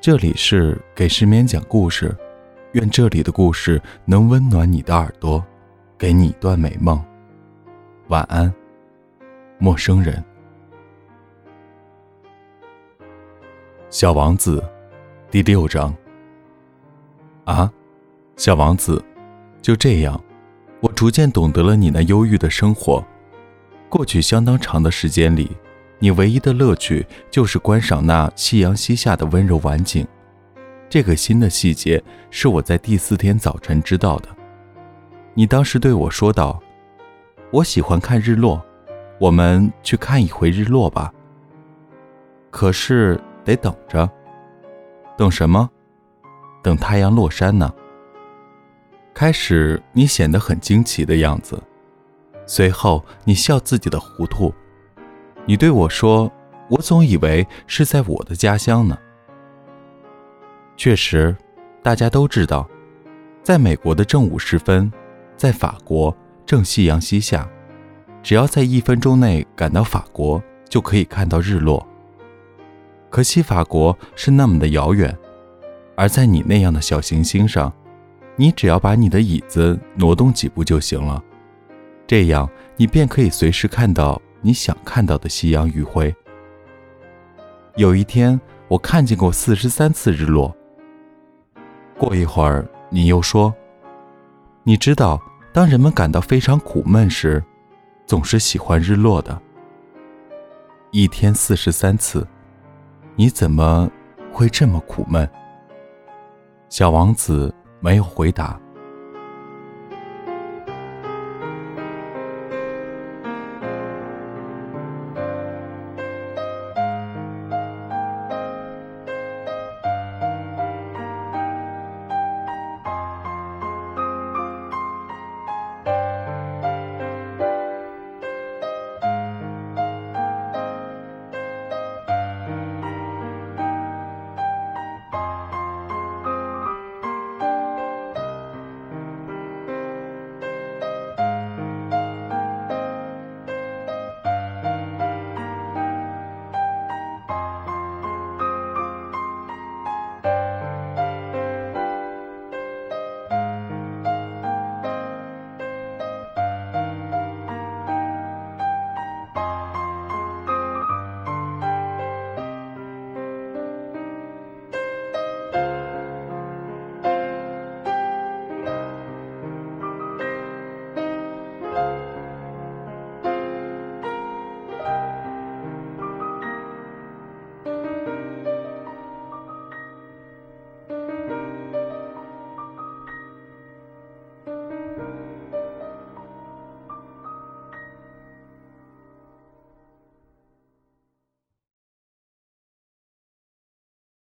这里是给失眠讲故事，愿这里的故事能温暖你的耳朵，给你一段美梦。晚安，陌生人。小王子，第六章。啊，小王子，就这样，我逐渐懂得了你那忧郁的生活。过去相当长的时间里。你唯一的乐趣就是观赏那夕阳西下的温柔晚景。这个新的细节是我在第四天早晨知道的。你当时对我说道：“我喜欢看日落，我们去看一回日落吧。”可是得等着，等什么？等太阳落山呢。开始你显得很惊奇的样子，随后你笑自己的糊涂。你对我说：“我总以为是在我的家乡呢。”确实，大家都知道，在美国的正午时分，在法国正夕阳西下，只要在一分钟内赶到法国，就可以看到日落。可惜法国是那么的遥远，而在你那样的小行星上，你只要把你的椅子挪动几步就行了，这样你便可以随时看到。你想看到的夕阳余晖。有一天，我看见过四十三次日落。过一会儿，你又说：“你知道，当人们感到非常苦闷时，总是喜欢日落的。”一天四十三次，你怎么会这么苦闷？小王子没有回答。